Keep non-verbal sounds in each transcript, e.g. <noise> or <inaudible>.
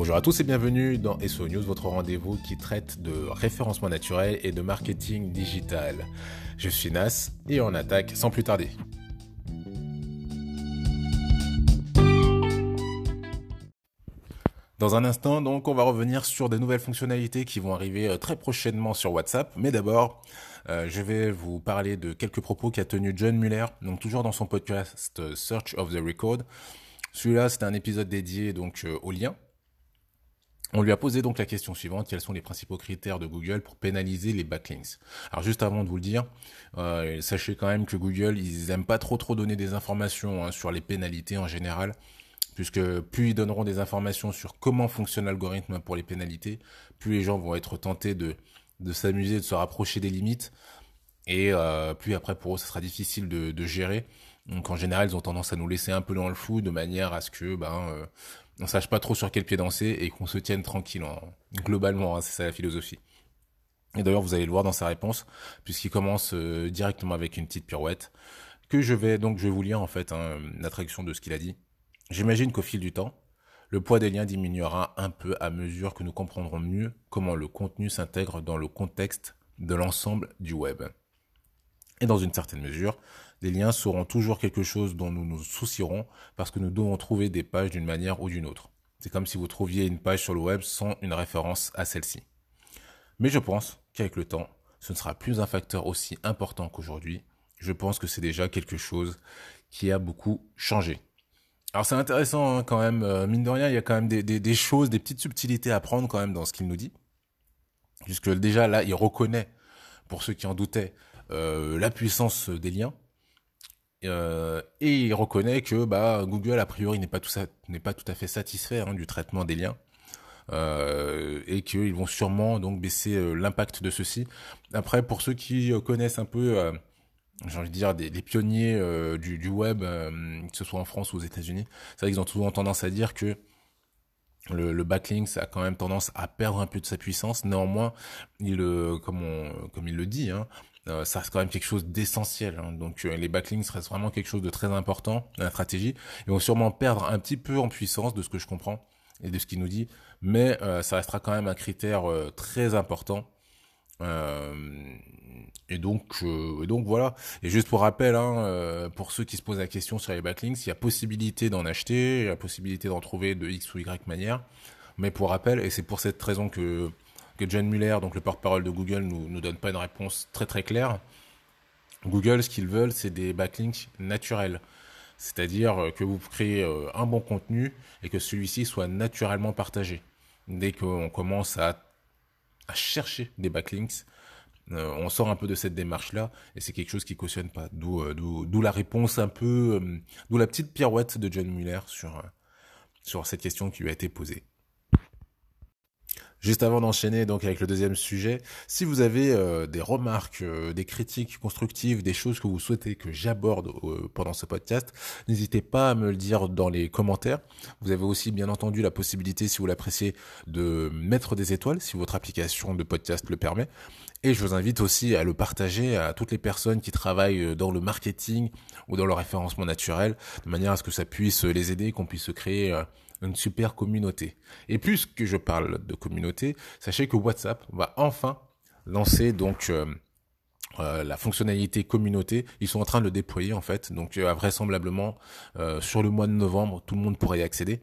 Bonjour à tous et bienvenue dans SO News, votre rendez-vous qui traite de référencement naturel et de marketing digital. Je suis Nas et on attaque sans plus tarder. Dans un instant, on va revenir sur des nouvelles fonctionnalités qui vont arriver euh, très prochainement sur WhatsApp. Mais d'abord, euh, je vais vous parler de quelques propos qu'a tenu John Muller, donc toujours dans son podcast euh, Search of the Record. Celui-là, c'est un épisode dédié donc au lien on lui a posé donc la question suivante, quels sont les principaux critères de Google pour pénaliser les backlinks? Alors juste avant de vous le dire, euh, sachez quand même que Google, ils aiment pas trop trop donner des informations hein, sur les pénalités en général, puisque plus ils donneront des informations sur comment fonctionne l'algorithme pour les pénalités, plus les gens vont être tentés de, de s'amuser, de se rapprocher des limites, et euh, plus après pour eux, ce sera difficile de, gérer. Donc en général, ils ont tendance à nous laisser un peu dans le flou de manière à ce que ben euh, on sache pas trop sur quel pied danser et qu'on se tienne tranquille. Globalement, hein, c'est ça la philosophie. Et d'ailleurs, vous allez le voir dans sa réponse, puisqu'il commence euh, directement avec une petite pirouette, que je vais donc je vais vous lire en fait hein, la de ce qu'il a dit. J'imagine qu'au fil du temps, le poids des liens diminuera un peu à mesure que nous comprendrons mieux comment le contenu s'intègre dans le contexte de l'ensemble du web. Et dans une certaine mesure, les liens seront toujours quelque chose dont nous nous soucierons parce que nous devons trouver des pages d'une manière ou d'une autre. C'est comme si vous trouviez une page sur le web sans une référence à celle-ci. Mais je pense qu'avec le temps, ce ne sera plus un facteur aussi important qu'aujourd'hui. Je pense que c'est déjà quelque chose qui a beaucoup changé. Alors c'est intéressant hein, quand même, euh, mine de rien, il y a quand même des, choses, des petites subtilités à prendre quand même dans ce qu'il nous dit. Puisque déjà là, il reconnaît, pour ceux qui en doutaient, euh, la puissance des liens. Euh, et il reconnaît que bah, Google a priori n'est pas tout pas tout à fait satisfait hein, du traitement des liens euh, et qu'ils vont sûrement donc baisser euh, l'impact de ceci. Après, pour ceux qui connaissent un peu, j'ai envie de dire des, pionniers du, web, que ce soit en France ou aux États-Unis, c'est vrai qu'ils ont souvent tendance à dire que le, backlink ça a quand même tendance à perdre un peu de sa puissance. Néanmoins, il, comme, comme il le dit, euh, ça reste quand même quelque chose d'essentiel. Hein. Donc euh, les backlinks restent vraiment quelque chose de très important dans la stratégie. Ils vont sûrement perdre un petit peu en puissance de ce que je comprends et de ce qu'il nous dit, mais euh, ça restera quand même un critère très important. et donc, donc voilà. Et juste pour rappel, hein, pour ceux qui se posent la question sur les backlinks, il y a possibilité d'en acheter, il y a possibilité d'en trouver de X ou Y manière. Mais pour rappel, et c'est pour cette raison que que John Muller, donc le porte-parole de Google, nous, nous donne pas une réponse très très claire. Google, ce qu'ils veulent, c'est des backlinks naturels. C'est-à-dire que vous créez euh, un bon contenu et que celui-ci soit naturellement partagé. Dès qu'on commence à, à, chercher des backlinks, euh, on sort un peu de cette démarche-là et c'est quelque chose qui cautionne pas. D'où, euh, la réponse un peu, d'où la petite pirouette de John Muller sur, sur cette question qui lui a été posée. Juste avant d'enchaîner donc avec le deuxième sujet, si vous avez euh, des remarques, euh, des critiques constructives, des choses que vous souhaitez que j'aborde euh, pendant ce podcast, n'hésitez pas à me le dire dans les commentaires. Vous avez aussi bien entendu la possibilité, si vous l'appréciez, de mettre des étoiles si votre application de podcast le permet. Et je vous invite aussi à le partager à toutes les personnes qui travaillent dans le marketing ou dans le référencement naturel, de manière à ce que ça puisse les aider, qu'on puisse créer une super communauté. Et plus que je parle de communauté, sachez que WhatsApp va enfin lancer donc euh, euh, la fonctionnalité communauté. Ils sont en train de le déployer en fait, donc euh, vraisemblablement sur le mois de novembre, tout le monde pourrait y accéder.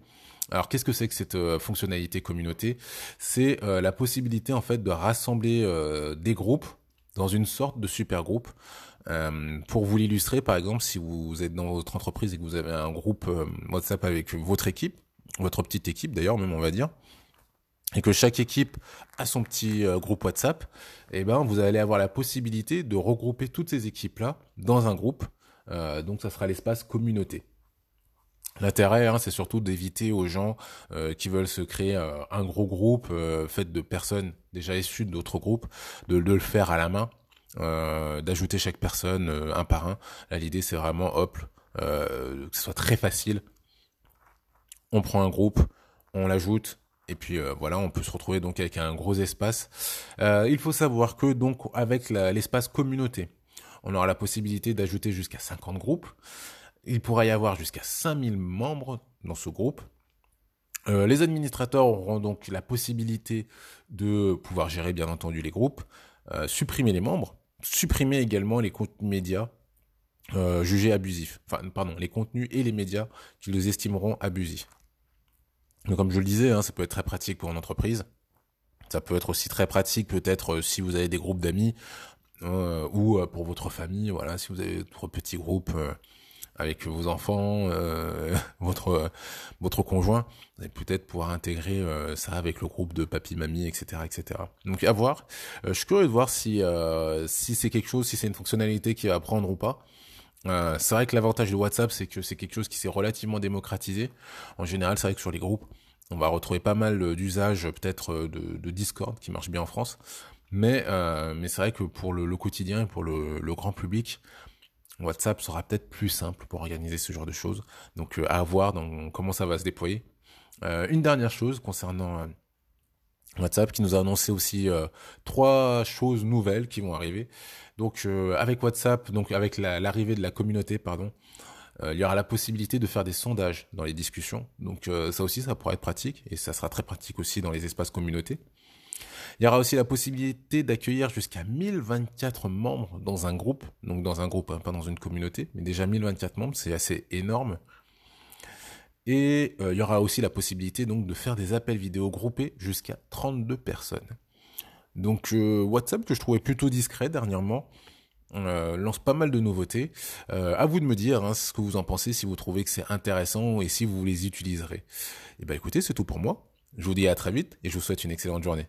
Alors qu'est-ce que c'est que cette fonctionnalité communauté? C'est la possibilité en fait de rassembler des groupes dans une sorte de super groupe. pour vous l'illustrer, par exemple, si vous êtes dans votre entreprise et que vous avez un groupe WhatsApp avec votre équipe, votre petite équipe d'ailleurs, même on va dire, et que chaque équipe a son petit euh, groupe WhatsApp, et eh ben vous allez avoir la possibilité de regrouper toutes ces équipes-là dans un groupe. Euh, donc ça sera l'espace communauté. L'intérêt, hein, c'est surtout d'éviter aux gens euh, qui veulent se créer un gros groupe fait de personnes déjà issues d'autres groupes, de, de, le faire à la main, d'ajouter chaque personne un par un. Là, l'idée, c'est vraiment, hop, que ce soit très facile on prend un groupe, on l'ajoute, et puis euh, voilà, on peut se retrouver donc avec un gros espace. Euh, il faut savoir que donc avec l'espace communauté, on aura la possibilité d'ajouter jusqu'à 50 groupes. Il pourra y avoir jusqu'à 5000 membres dans ce groupe. les administrateurs auront donc la possibilité de pouvoir gérer bien entendu les groupes, supprimer les membres, supprimer également les contenus médias jugés abusifs. Enfin, pardon, les contenus et les médias qu'ils estimeront abusifs. Donc, comme je le disais, hein, ça peut être très pratique pour une entreprise. Ça peut être aussi très pratique peut-être euh, si vous avez des groupes d'amis euh, ou euh, pour votre famille, voilà, si vous avez votre petit groupe avec vos enfants, <laughs> votre votre conjoint, vous allez peut-être pouvoir intégrer ça avec le groupe de papy, mamie, etc., etc. Donc à voir. je suis curieux de voir si si c'est quelque chose, si c'est une fonctionnalité qui va prendre ou pas. C'est vrai que l'avantage de WhatsApp, c'est que c'est quelque chose qui s'est relativement démocratisé. En général, c'est vrai que sur les groupes, on va retrouver pas mal euh, d'usages peut-être euh, de, Discord qui marche bien en France. Mais, euh, mais c'est vrai que pour le, quotidien et pour le, grand public, WhatsApp sera peut-être plus simple pour organiser ce genre de choses. Donc à voir dans comment ça va se déployer. une dernière chose concernant WhatsApp qui nous a annoncé aussi trois choses nouvelles qui vont arriver. Donc avec WhatsApp, donc avec l'arrivée de la communauté, pardon, euh, il y aura la possibilité de faire des sondages dans les discussions. Donc euh, ça aussi, ça pourra être pratique et ça sera très pratique aussi dans les espaces communautés. Il y aura aussi la possibilité d'accueillir jusqu'à 1024 membres dans un groupe, donc dans un groupe, hein, pas dans une communauté, mais déjà 1024 membres, c'est assez énorme. Et euh, il y aura aussi la possibilité donc de faire des appels vidéo groupés jusqu'à 32 personnes. Donc WhatsApp que je trouvais plutôt discret dernièrement, euh, lance pas mal de nouveautés. Euh, à vous de me dire hein, ce que vous en pensez, si vous trouvez que c'est intéressant et si vous les utiliserez. Et eh ben écoutez, c'est tout pour moi. Je vous dis à très vite et je vous souhaite une excellente journée.